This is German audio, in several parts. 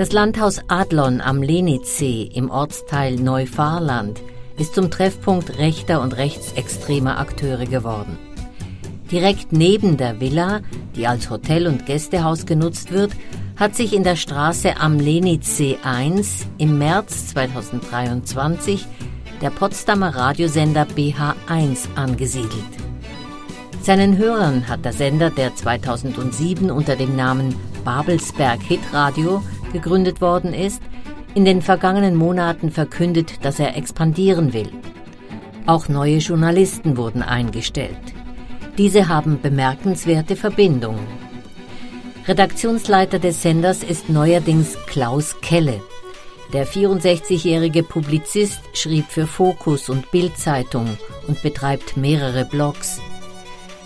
Das Landhaus Adlon am Lenitzsee im Ortsteil Neufahrland ist zum Treffpunkt rechter und rechtsextremer Akteure geworden. Direkt neben der Villa, die als Hotel und Gästehaus genutzt wird, hat sich in der Straße am Lenitzsee 1 im März 2023 der Potsdamer Radiosender BH1 angesiedelt. Seinen Hörern hat der Sender, der 2007 unter dem Namen Babelsberg Hitradio gegründet worden ist, in den vergangenen Monaten verkündet, dass er expandieren will. Auch neue Journalisten wurden eingestellt. Diese haben bemerkenswerte Verbindungen. Redaktionsleiter des Senders ist neuerdings Klaus Kelle. Der 64-jährige Publizist schrieb für Fokus und Bildzeitung und betreibt mehrere Blogs.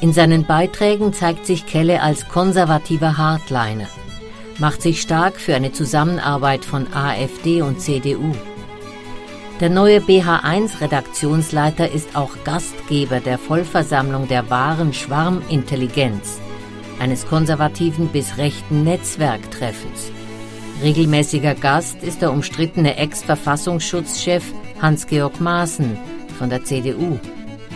In seinen Beiträgen zeigt sich Kelle als konservativer Hardliner, macht sich stark für eine Zusammenarbeit von AfD und CDU. Der neue BH1-Redaktionsleiter ist auch Gastgeber der Vollversammlung der wahren Schwarmintelligenz, eines konservativen bis rechten Netzwerktreffens. Regelmäßiger Gast ist der umstrittene Ex-Verfassungsschutzchef Hans-Georg Maaßen von der CDU,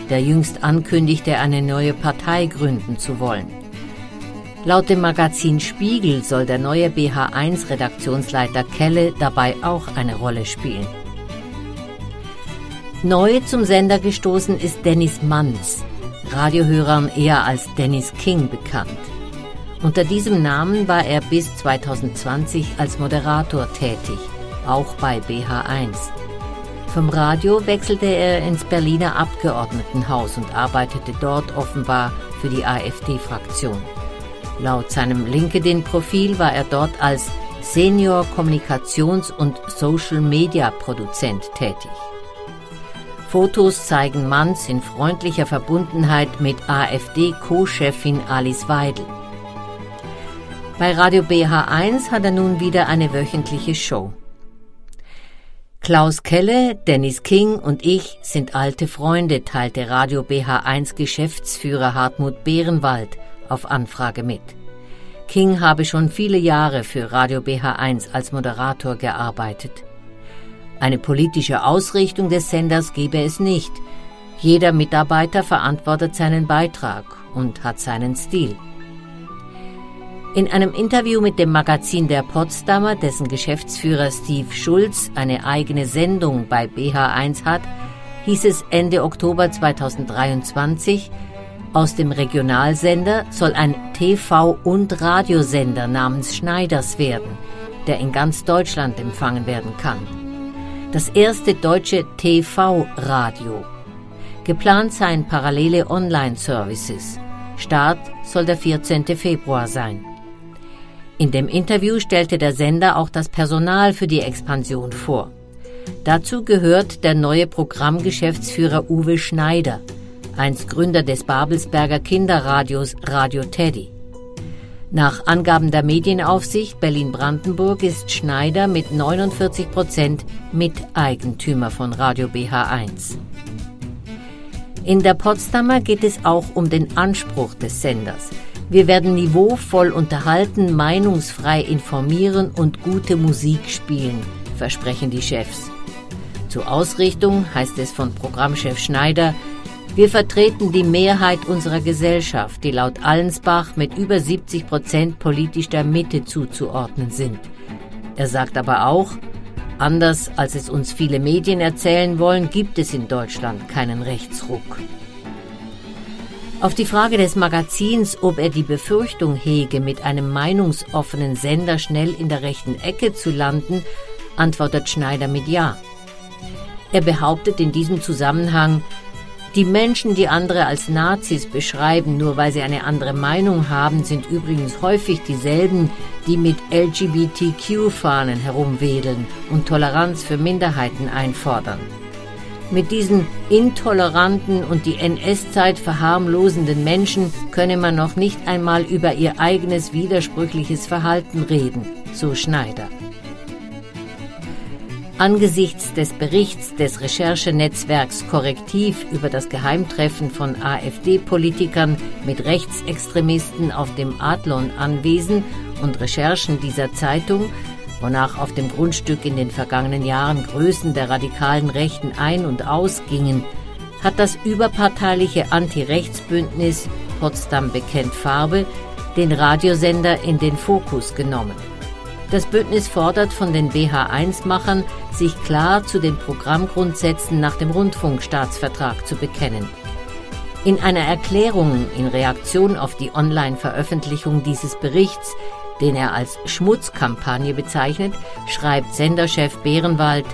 der jüngst ankündigte, eine neue Partei gründen zu wollen. Laut dem Magazin Spiegel soll der neue BH1-Redaktionsleiter Kelle dabei auch eine Rolle spielen. Neu zum Sender gestoßen ist Dennis Manz, Radiohörern eher als Dennis King bekannt. Unter diesem Namen war er bis 2020 als Moderator tätig, auch bei BH1. Vom Radio wechselte er ins Berliner Abgeordnetenhaus und arbeitete dort offenbar für die AfD-Fraktion. Laut seinem LinkedIn-Profil war er dort als Senior Kommunikations- und Social-Media-Produzent tätig. Fotos zeigen Manns in freundlicher Verbundenheit mit AfD-Co-Chefin Alice Weidel. Bei Radio BH1 hat er nun wieder eine wöchentliche Show. Klaus Kelle, Dennis King und ich sind alte Freunde, teilte Radio BH1 Geschäftsführer Hartmut Behrenwald auf Anfrage mit. King habe schon viele Jahre für Radio BH1 als Moderator gearbeitet. Eine politische Ausrichtung des Senders gebe es nicht. Jeder Mitarbeiter verantwortet seinen Beitrag und hat seinen Stil. In einem Interview mit dem Magazin Der Potsdamer, dessen Geschäftsführer Steve Schulz eine eigene Sendung bei BH1 hat, hieß es Ende Oktober 2023, aus dem Regionalsender soll ein TV- und Radiosender namens Schneiders werden, der in ganz Deutschland empfangen werden kann das erste deutsche TV-Radio. Geplant seien parallele Online-Services. Start soll der 14. Februar sein. In dem Interview stellte der Sender auch das Personal für die Expansion vor. Dazu gehört der neue Programmgeschäftsführer Uwe Schneider, einst Gründer des Babelsberger Kinderradios Radio Teddy. Nach Angaben der Medienaufsicht Berlin-Brandenburg ist Schneider mit 49 Prozent Miteigentümer von Radio BH1. In der Potsdamer geht es auch um den Anspruch des Senders. Wir werden niveauvoll unterhalten, meinungsfrei informieren und gute Musik spielen, versprechen die Chefs. Zur Ausrichtung heißt es von Programmchef Schneider, wir vertreten die Mehrheit unserer Gesellschaft, die laut Allensbach mit über 70 Prozent politisch der Mitte zuzuordnen sind. Er sagt aber auch, anders als es uns viele Medien erzählen wollen, gibt es in Deutschland keinen Rechtsruck. Auf die Frage des Magazins, ob er die Befürchtung hege, mit einem meinungsoffenen Sender schnell in der rechten Ecke zu landen, antwortet Schneider mit Ja. Er behauptet in diesem Zusammenhang, die Menschen, die andere als Nazis beschreiben, nur weil sie eine andere Meinung haben, sind übrigens häufig dieselben, die mit LGBTQ-Fahnen herumwedeln und Toleranz für Minderheiten einfordern. Mit diesen intoleranten und die NS-Zeit verharmlosenden Menschen könne man noch nicht einmal über ihr eigenes widersprüchliches Verhalten reden, so Schneider. Angesichts des Berichts des Recherchenetzwerks Korrektiv über das Geheimtreffen von AfD-Politikern mit Rechtsextremisten auf dem Adlon-Anwesen und Recherchen dieser Zeitung wonach auf dem Grundstück in den vergangenen Jahren Größen der radikalen Rechten ein- und ausgingen, hat das überparteiliche Anti-Rechts-Bündnis Potsdam bekennt Farbe den Radiosender in den Fokus genommen. Das Bündnis fordert von den BH1-Machern, sich klar zu den Programmgrundsätzen nach dem Rundfunkstaatsvertrag zu bekennen. In einer Erklärung in Reaktion auf die Online-Veröffentlichung dieses Berichts, den er als Schmutzkampagne bezeichnet, schreibt Senderchef Behrenwald,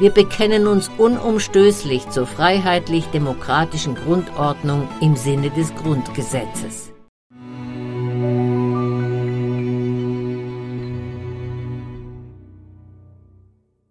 wir bekennen uns unumstößlich zur freiheitlich-demokratischen Grundordnung im Sinne des Grundgesetzes.